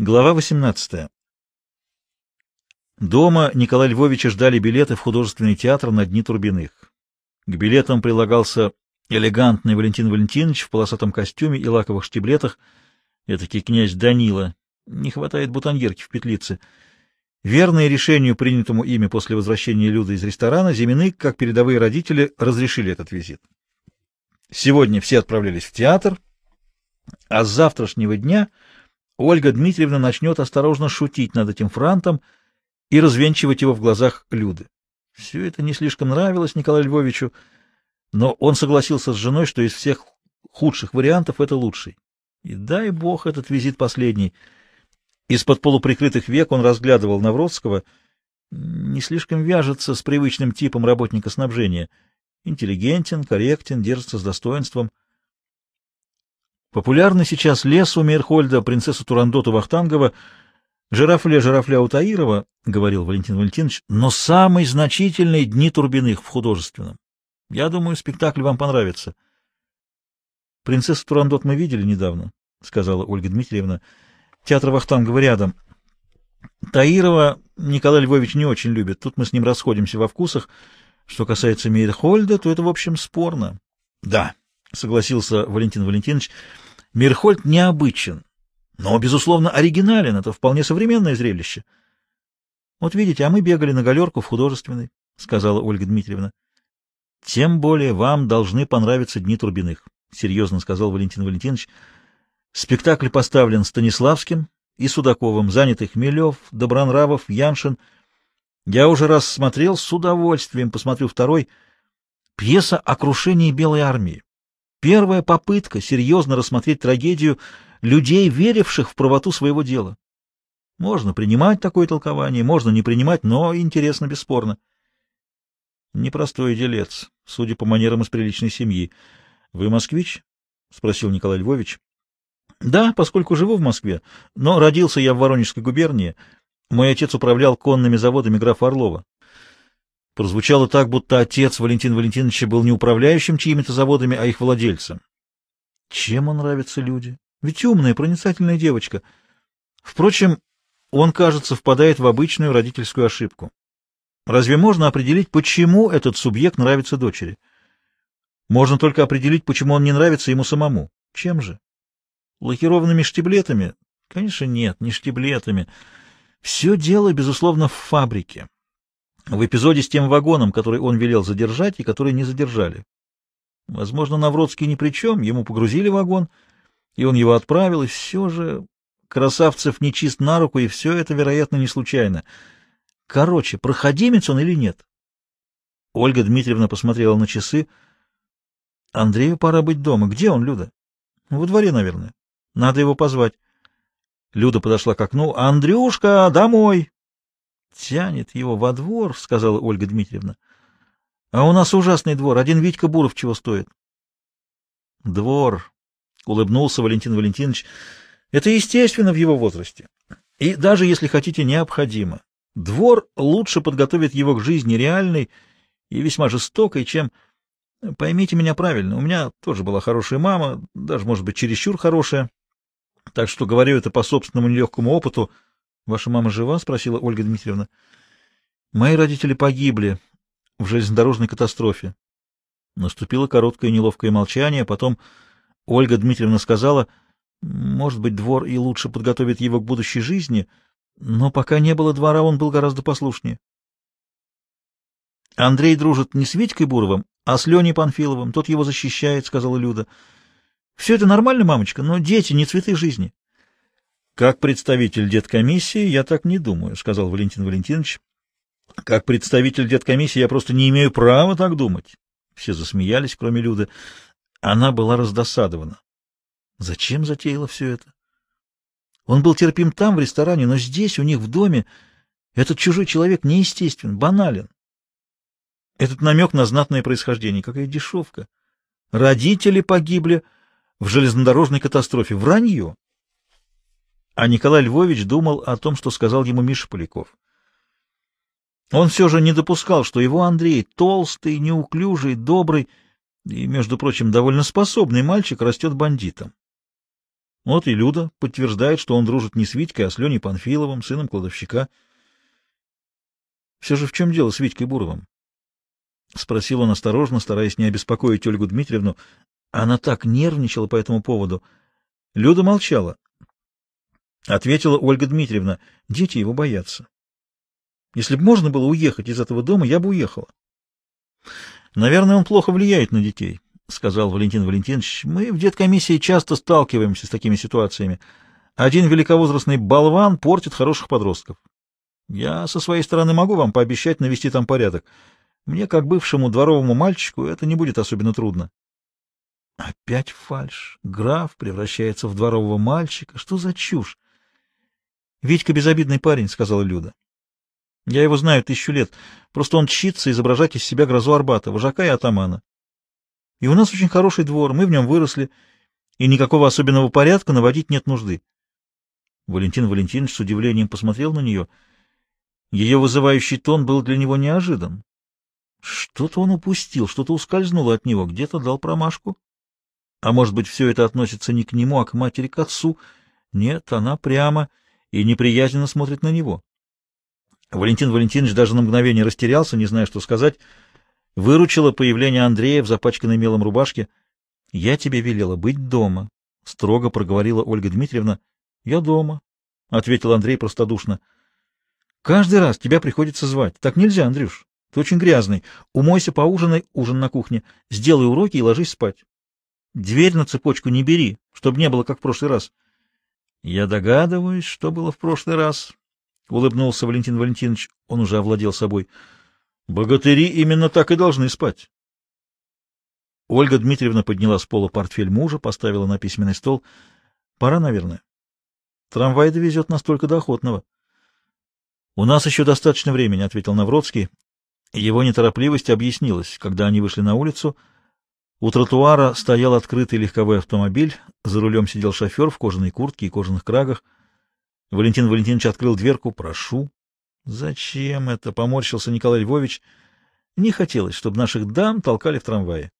Глава 18. Дома Николая Львовича ждали билеты в художественный театр на Дни Турбиных. К билетам прилагался элегантный Валентин Валентинович в полосатом костюме и лаковых штиблетах, этакий князь Данила. Не хватает бутоньерки в петлице. Верное решению, принятому ими после возвращения Люды из ресторана, Зимины, как передовые родители, разрешили этот визит. Сегодня все отправлялись в театр, а с завтрашнего дня — Ольга Дмитриевна начнет осторожно шутить над этим франтом и развенчивать его в глазах Люды. Все это не слишком нравилось Николаю Львовичу, но он согласился с женой, что из всех худших вариантов это лучший. И дай бог этот визит последний. Из-под полуприкрытых век он разглядывал Навродского, не слишком вяжется с привычным типом работника снабжения. Интеллигентен, корректен, держится с достоинством — Популярны сейчас лес у Мейрхольда, принцесса Турандоту Вахтангова, жирафля жирафля Утаирова, — говорил Валентин Валентинович, — но самый значительный дни Турбиных в художественном. Я думаю, спектакль вам понравится. — Принцессу Турандот мы видели недавно, — сказала Ольга Дмитриевна. — Театр Вахтангова рядом. Таирова Николай Львович не очень любит. Тут мы с ним расходимся во вкусах. Что касается Мейрхольда, то это, в общем, спорно. — Да, — согласился Валентин Валентинович. Мирхольд необычен, но, безусловно, оригинален. Это вполне современное зрелище. — Вот видите, а мы бегали на галерку в художественной, — сказала Ольга Дмитриевна. — Тем более вам должны понравиться Дни Турбиных, — серьезно сказал Валентин Валентинович. Спектакль поставлен Станиславским и Судаковым, заняты Хмелев, Добронравов, Яншин. Я уже раз смотрел, с удовольствием посмотрю второй. Пьеса о крушении Белой армии. Первая попытка серьезно рассмотреть трагедию людей, веривших в правоту своего дела. Можно принимать такое толкование, можно не принимать, но интересно бесспорно. Непростой делец, судя по манерам из приличной семьи. — Вы москвич? — спросил Николай Львович. — Да, поскольку живу в Москве, но родился я в Воронежской губернии. Мой отец управлял конными заводами графа Орлова. Прозвучало так, будто отец Валентина Валентиновича был не управляющим чьими-то заводами, а их владельцем. Чем он нравится люди? Ведь умная, проницательная девочка. Впрочем, он, кажется, впадает в обычную родительскую ошибку. Разве можно определить, почему этот субъект нравится дочери? Можно только определить, почему он не нравится ему самому. Чем же? Лакированными штиблетами? Конечно, нет, не штиблетами. Все дело, безусловно, в фабрике в эпизоде с тем вагоном, который он велел задержать и который не задержали. Возможно, Навродский ни при чем, ему погрузили вагон, и он его отправил, и все же Красавцев не чист на руку, и все это, вероятно, не случайно. Короче, проходимец он или нет? Ольга Дмитриевна посмотрела на часы. Андрею пора быть дома. Где он, Люда? Во дворе, наверное. Надо его позвать. Люда подошла к окну. «Андрюшка, домой!» Тянет его во двор, — сказала Ольга Дмитриевна. — А у нас ужасный двор. Один Витька Буров чего стоит? — Двор, — улыбнулся Валентин Валентинович. — Это естественно в его возрасте. И даже, если хотите, необходимо. Двор лучше подготовит его к жизни реальной и весьма жестокой, чем... Поймите меня правильно, у меня тоже была хорошая мама, даже, может быть, чересчур хорошая. Так что говорю это по собственному нелегкому опыту — Ваша мама жива? — спросила Ольга Дмитриевна. — Мои родители погибли в железнодорожной катастрофе. Наступило короткое неловкое молчание, потом Ольга Дмитриевна сказала, может быть, двор и лучше подготовит его к будущей жизни, но пока не было двора, он был гораздо послушнее. Андрей дружит не с Витькой Буровым, а с Леней Панфиловым, тот его защищает, — сказала Люда. — Все это нормально, мамочка, но дети не цветы жизни. Как представитель деткомиссии я так не думаю, сказал Валентин Валентинович. Как представитель деткомиссии я просто не имею права так думать. Все засмеялись, кроме Люды. Она была раздосадована. Зачем затеяла все это? Он был терпим там, в ресторане, но здесь, у них в доме, этот чужой человек неестествен, банален. Этот намек на знатное происхождение, какая дешевка. Родители погибли в железнодорожной катастрофе. Вранье. А Николай Львович думал о том, что сказал ему Миша Поляков. Он все же не допускал, что его Андрей, толстый, неуклюжий, добрый и, между прочим, довольно способный мальчик, растет бандитом. Вот и Люда подтверждает, что он дружит не с Витькой, а с Леней Панфиловым, сыном кладовщика. Все же в чем дело с Витькой Буровым? — спросил он осторожно, стараясь не обеспокоить Ольгу Дмитриевну. Она так нервничала по этому поводу. Люда молчала. Ответила Ольга Дмитриевна, дети его боятся. Если бы можно было уехать из этого дома, я бы уехала. Наверное, он плохо влияет на детей, — сказал Валентин Валентинович. Мы в деткомиссии часто сталкиваемся с такими ситуациями. Один великовозрастный болван портит хороших подростков. Я со своей стороны могу вам пообещать навести там порядок. Мне, как бывшему дворовому мальчику, это не будет особенно трудно. Опять фальшь. Граф превращается в дворового мальчика. Что за чушь? — Витька безобидный парень, — сказала Люда. — Я его знаю тысячу лет. Просто он чится изображать из себя грозу Арбата, вожака и атамана. И у нас очень хороший двор, мы в нем выросли, и никакого особенного порядка наводить нет нужды. Валентин Валентинович с удивлением посмотрел на нее. Ее вызывающий тон был для него неожидан. Что-то он упустил, что-то ускользнуло от него, где-то дал промашку. А может быть, все это относится не к нему, а к матери, к отцу? Нет, она прямо и неприязненно смотрит на него. Валентин Валентинович даже на мгновение растерялся, не зная, что сказать. Выручило появление Андрея в запачканной мелом рубашке. — Я тебе велела быть дома, — строго проговорила Ольга Дмитриевна. — Я дома, — ответил Андрей простодушно. — Каждый раз тебя приходится звать. Так нельзя, Андрюш. Ты очень грязный. Умойся, поужинай, ужин на кухне. Сделай уроки и ложись спать. Дверь на цепочку не бери, чтобы не было, как в прошлый раз. — Я догадываюсь, что было в прошлый раз, — улыбнулся Валентин Валентинович. Он уже овладел собой. — Богатыри именно так и должны спать. Ольга Дмитриевна подняла с пола портфель мужа, поставила на письменный стол. — Пора, наверное. Трамвай довезет нас только до Охотного. — У нас еще достаточно времени, — ответил Навродский. Его неторопливость объяснилась, когда они вышли на улицу — у тротуара стоял открытый легковой автомобиль, за рулем сидел шофер в кожаной куртке и кожаных крагах. Валентин Валентинович открыл дверку. «Прошу». «Зачем это?» — поморщился Николай Львович. «Не хотелось, чтобы наших дам толкали в трамвае».